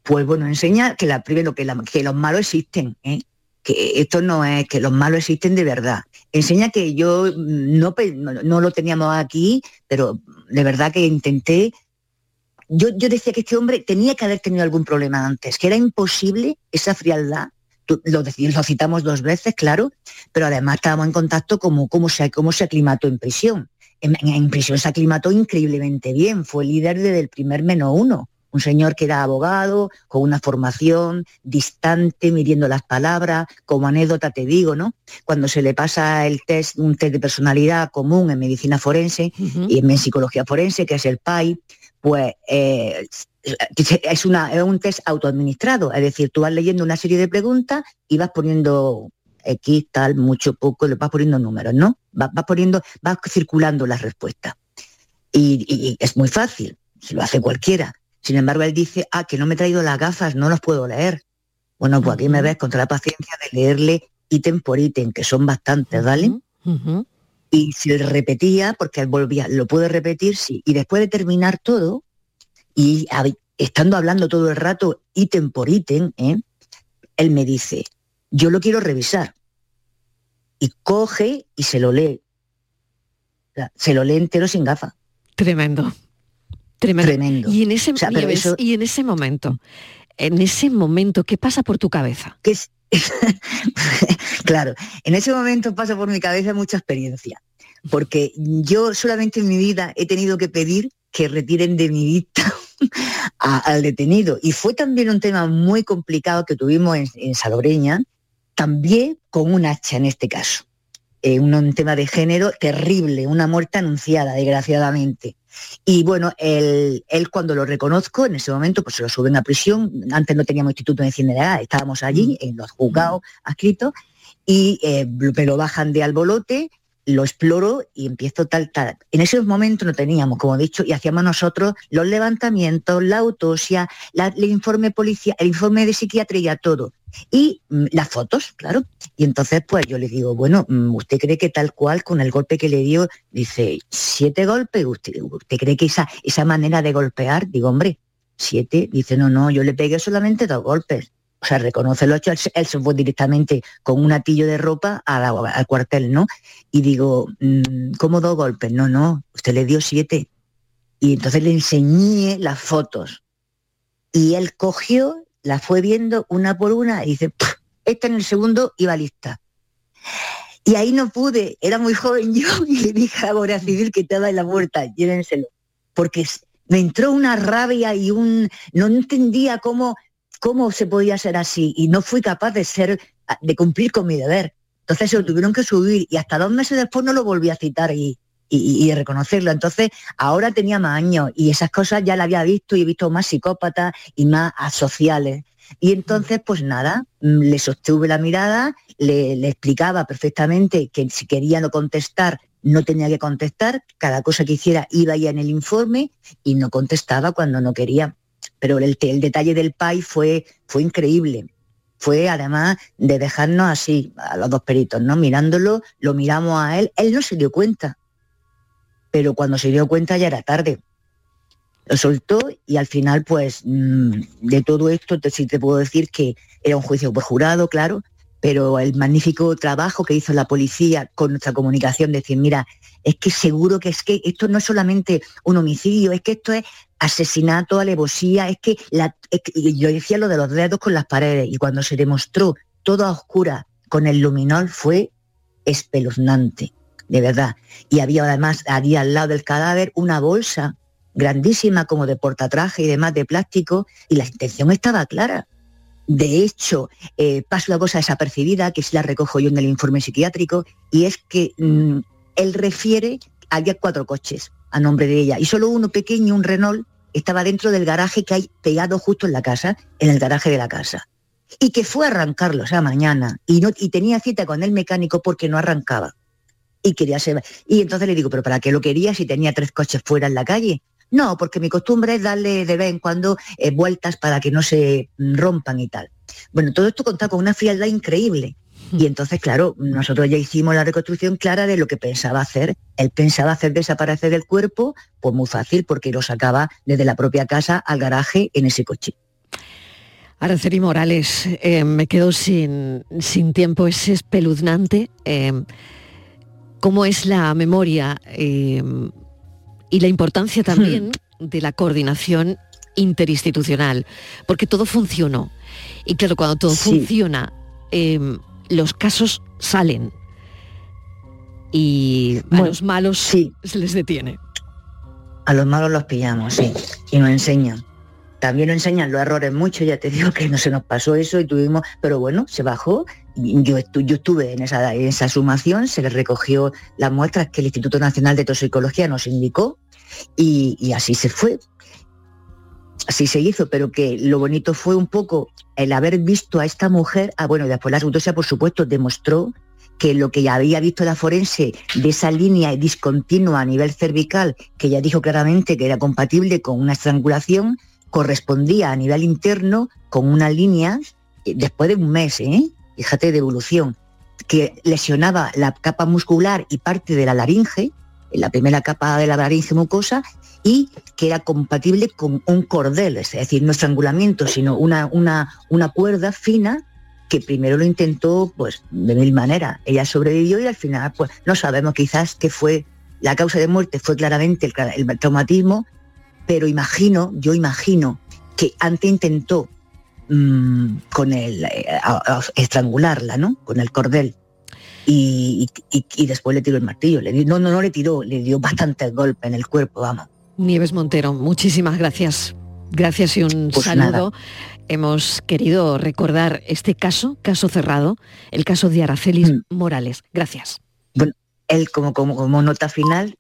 Pues bueno, enseña que la, primero que, que los malos existen, ¿eh? Que esto no es que los malos existen de verdad. Enseña que yo no, no lo teníamos aquí, pero de verdad que intenté yo, decía que este hombre tenía que haber tenido algún problema antes, que era imposible esa frialdad. Lo, lo citamos dos veces, claro, pero además estábamos en contacto como cómo se, cómo se aclimató en prisión. En, prisión se aclimató increíblemente bien, fue líder desde el primer menos uno, Un señor que era abogado, con una formación distante, midiendo las palabras, como anécdota te digo, ¿no? Cuando se le pasa el test, un test de personalidad común en medicina forense y en psicología forense, que es el PAI, pues eh, es, una, es un test autoadministrado, es decir, tú vas leyendo una serie de preguntas y vas poniendo X, tal, mucho, poco, vas poniendo números, ¿no? Vas, poniendo, vas circulando las respuestas. Y, es muy fácil, si lo hace cualquiera. Sin embargo, él dice, ah, que no me he traído las gafas, no los puedo leer. Bueno, pues aquí me ves contra la paciencia de leerle ítem por ítem, que son bastantes, ¿vale? Y si él repetía, porque él volvía, lo puede repetir, sí. Y después de terminar todo, y estando hablando todo el rato ítem por ítem, ¿eh? él me dice, yo lo quiero revisar. Y coge y se lo lee. Se lo lee entero sin gafa. Tremendo. Tremendo. Y, en ese, y, en ese momento, en ese momento, ¿qué pasa por tu cabeza? Que es, <laughs> claro, en ese momento pasa por mi cabeza mucha experiencia, porque yo solamente en mi vida he tenido que pedir que retiren de mi vista <laughs> al detenido. Y fue también un tema muy complicado que tuvimos en, en Salobreña, también con un hacha en este caso. Eh, un, tema de género terrible, una muerte anunciada, desgraciadamente. Y bueno, él, cuando lo reconozco, en ese momento, pues se lo suben a prisión. Antes no teníamos instituto de medicina estábamos allí, mm. en los juzgados adscritos, y eh, me lo bajan de albolote, lo exploro y empiezo tal, tal. En ese momento no teníamos, como he dicho, y hacíamos nosotros los levantamientos, la autopsia, el informe policía, el informe de psiquiatría, todo y mm, las fotos, claro. Y entonces pues yo le digo, bueno, mm, ¿usted cree que tal cual con el golpe que le dio, dice, siete golpes? ¿Usted, usted cree que esa, esa manera de golpear? Digo, hombre, siete. Dice, no, no, yo le pegué solamente dos golpes. O sea, reconoce lo hecho, él, se fue directamente con un atillo de ropa al cuartel, ¿no? Y digo, mm, ¿cómo dos golpes? No, no, usted le dio siete. Y entonces le enseñé las fotos. Y él cogió la fue viendo una por una y dice, esta en el segundo iba lista. Y ahí no pude, era muy joven yo <laughs> y le dije a Guardia Civil que estaba en la puerta, llévenselo. Porque me entró una rabia y un... no entendía cómo, cómo se podía ser así y no fui capaz de ser, de cumplir con mi deber. Entonces se lo tuvieron que subir y hasta dos meses después no lo volví a citar y, y, reconocerlo. Entonces, ahora tenía más años y esas cosas ya la había visto y he visto más psicópatas y más asociales. Y entonces, pues nada, mm, le sostuve la mirada, le, explicaba perfectamente que si quería no contestar, no tenía que contestar, cada cosa que hiciera iba ya en el informe y no contestaba cuando no quería. Pero el, detalle del PAI fue, fue increíble. Fue además de dejarnos así, a los dos peritos, ¿no? Mirándolo, lo miramos a él, él no se dio cuenta pero cuando se dio cuenta ya era tarde. Lo soltó y al final, pues, mm, de todo esto, te, sí te puedo decir que era un juicio por jurado, claro, pero el magnífico trabajo que hizo la policía con nuestra comunicación, decir, mira, es que seguro que es que esto no es solamente un homicidio, es que esto es asesinato, alevosía, es que, la, yo decía lo de los dedos con las paredes y cuando se demostró todo a oscura con el luminol fue espeluznante de verdad. Y había además, había al lado del cadáver una bolsa grandísima como de portatraje y demás de plástico y la intención estaba clara. De hecho, eh, pasa una cosa desapercibida que si la recojo yo en el informe psiquiátrico y es que mm, él refiere, había cuatro coches a nombre de ella y solo uno pequeño, un Renault, estaba dentro del garaje que hay pegado justo en la casa, en el garaje de la casa. Y que fue a arrancarlo esa mañana y, no, y tenía cita con el mecánico porque no arrancaba y quería ser... Y entonces le digo, pero ¿para qué lo quería si tenía tres coches fuera en la calle? No, porque mi costumbre es darle de vez en cuando eh, vueltas para que no se rompan y tal. Bueno, todo esto contaba con una frialdad increíble. Y hmm. entonces, claro, nosotros ya hicimos la reconstrucción clara de lo que pensaba hacer. Él pensaba hacer desaparecer el cuerpo, pues muy fácil, porque lo sacaba desde la propia casa al garaje en ese coche. Araceli Morales, eh, me quedo sin, sin tiempo, es espeluznante. Eh, cómo es la memoria eh, y la importancia también hmm. de la coordinación interinstitucional, porque todo funcionó. Y claro, cuando todo funciona, em, los casos salen y a los malos se les detiene. A los malos los pillamos, sí, y nos enseñan también nos enseñan los errores mucho, ya te digo que no se nos pasó eso y tuvimos, pero bueno, se bajó. Yo, yo estuve en esa, en esa sumación, se le recogió las muestras que el Instituto Nacional de Toxicología nos indicó y, y así se fue. Así se hizo, pero que lo bonito fue un poco el haber visto a esta mujer, ah, bueno, después la autopsia por supuesto demostró que lo que ya había visto la forense de esa línea discontinua a nivel cervical, que ya dijo claramente que era compatible con una estrangulación, correspondía a nivel interno con una línea, eh, después de un mes, ¿eh? fíjate, de evolución, que lesionaba la capa muscular y parte de la laringe, la primera capa de la laringe mucosa, y que era compatible con un cordel, es decir, no estrangulamiento, sino una, una, una cuerda fina que primero lo intentó pues de mil maneras. Ella sobrevivió y al final pues no sabemos quizás qué fue la causa de muerte fue claramente el, traumatismo, pero imagino, yo imagino que antes intentó mm, con el eh, a- a- estrangularla, ¿no? Con el cordel. Y, y- y después le tiró el martillo. Le no, no, no le tiró, le dio bastantes golpes en el cuerpo, vamos. Nieves Montero, muchísimas gracias. Gracias y un Pues saludo. nada. Hemos querido recordar este caso, caso cerrado, el caso de Aracelis Mm. Morales. Gracias. Bueno, él como, como, como nota final